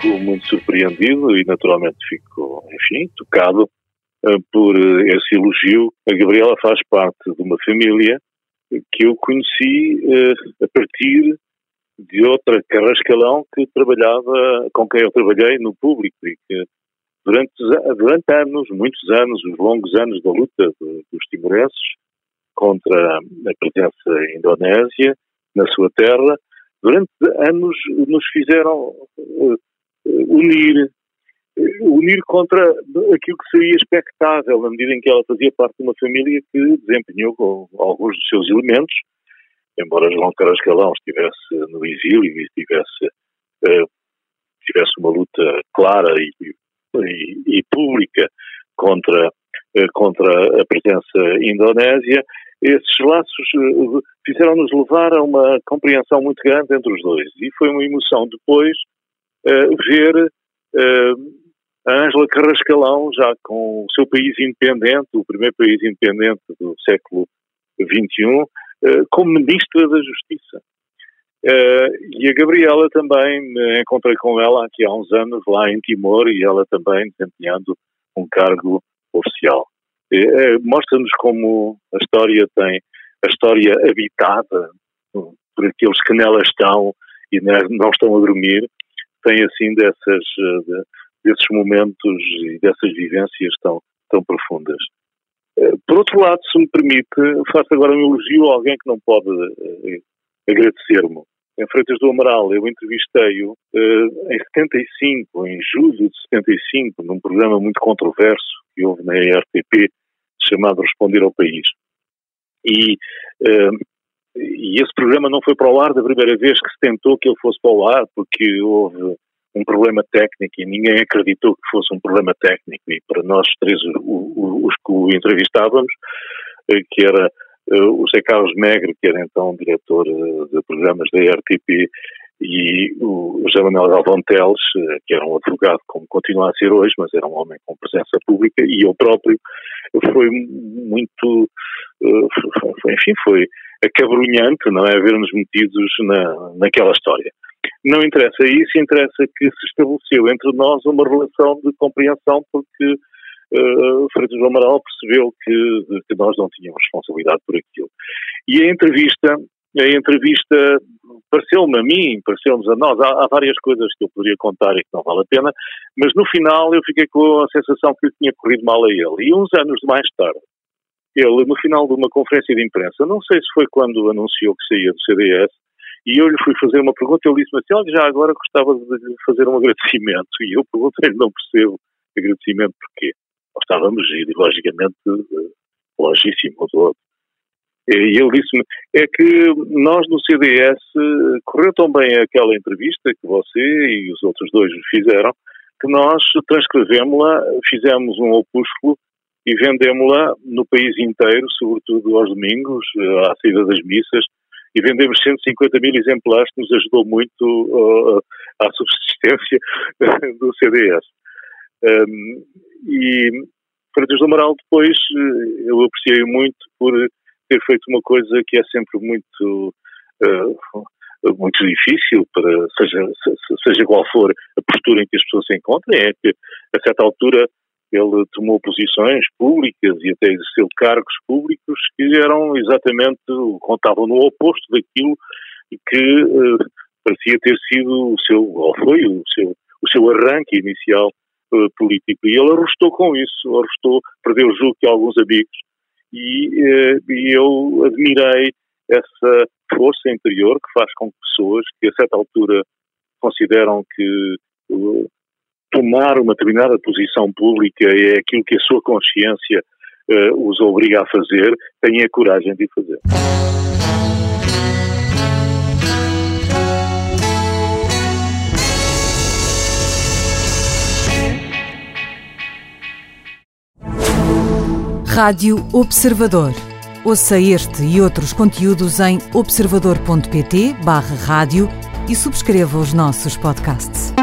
fico muito surpreendido e naturalmente fico, enfim, tocado uh, por esse elogio. A Gabriela faz parte de uma família que eu conheci uh, a partir de outra carrascalão que trabalhava, com quem eu trabalhei no público e que durante, durante anos, muitos anos, os longos anos da luta dos timorenses contra a presença indonésia na sua terra, durante anos nos fizeram unir, unir contra aquilo que seria expectável, na medida em que ela fazia parte de uma família que desempenhou alguns dos seus elementos, embora João Carrascalão estivesse no exílio e tivesse, uh, tivesse uma luta clara e, e, e pública contra, uh, contra a presença indonésia, esses laços fizeram-nos levar a uma compreensão muito grande entre os dois. E foi uma emoção depois ver a Ângela Carrascalão, já com o seu país independente, o primeiro país independente do século XXI, eh, como Ministra da Justiça. Uh, e a Gabriela também, me encontrei com ela aqui há uns anos lá em Timor e ela também desempenhando um cargo oficial. Uh, Mostra-nos como a história tem, a história habitada por aqueles que nela estão e não estão a dormir, tem assim dessas, de, desses momentos e dessas vivências tão, tão profundas. Eh, por outro lado, se me permite, faço agora um elogio a alguém que não pode uh, agradecer-me. Em Freitas do Amaral, eu entrevistei-o em 75, em julho de 75, num programa muito controverso que houve na RTP, chamado Responder ao País. E, e esse programa não foi para o ar da primeira vez que se tentou que ele fosse para o ar, porque houve um problema técnico e ninguém acreditou que fosse um problema técnico. E para nós três, os que o entrevistávamos, eh, que era eh, o José Carlos Megre, que era então diretor eh, de programas da RTP, e o José Manuel Galvão Teles, que era um advogado como continua a ser hoje, mas era um homem com presença pública, e eu próprio, foi muito, foi, enfim, foi acabrunhante, não é, ver-nos metidos na, naquela história. Não interessa isso, interessa que se estabeleceu entre nós uma relação de compreensão porque uh, Freitas Amaral percebeu que, que nós não tínhamos responsabilidade por aquilo. E a entrevista, a entrevista pareceu-me a mim, pareceu-nos a nós, há, há, várias coisas que eu poderia contar e que não vale a pena, mas no final eu fiquei com a sensação que tinha corrido mal a ele. E uns anos mais tarde, ele, no final de uma conferência de imprensa, não sei se foi quando anunciou que saía do CDS, e eu lhe fui fazer uma pergunta, ele disse-me assim, olha, já agora gostava de lhe fazer um agradecimento. E eu perguntei-lhe, não percebo agradecimento porquê. Estávamos ideologicamente logíssimo do outro. E ele disse-me, é que nós no CDS correu tão bem aquela entrevista que você e os outros dois fizeram, que nós transcrevemos-la, fizemos um opúsculo e vendemos-la no país inteiro, sobretudo aos domingos, à saída das missas, e vendemos 150 mil exemplares, que nos ajudou muito uh, à subsistência do CDS. Um, e Freitas do Amaral depois uh, eu apreciei muito por ter feito uma coisa que é sempre muito uh, muito difícil para seja seja qual for a postura em que as pessoas se encontram é que a certa altura ele tomou posições públicas e até exerceu cargos públicos que eram exatamente, contavam no oposto daquilo que uh, parecia ter sido o seu, ou foi o seu, o seu arranque inicial uh, político. E ele arrostou com isso, arrostou, perdeu o jogo de alguns amigos e, uh, e eu admirei essa força interior que faz com que pessoas que a certa altura consideram que tomar uma determinada posição pública é aquilo que a sua consciência uh, os obriga a fazer, tenha a coragem de fazer. Rádio Observador. Ouça este e outros conteúdos em observador.pt/barra rádio e subscreva os nossos podcasts.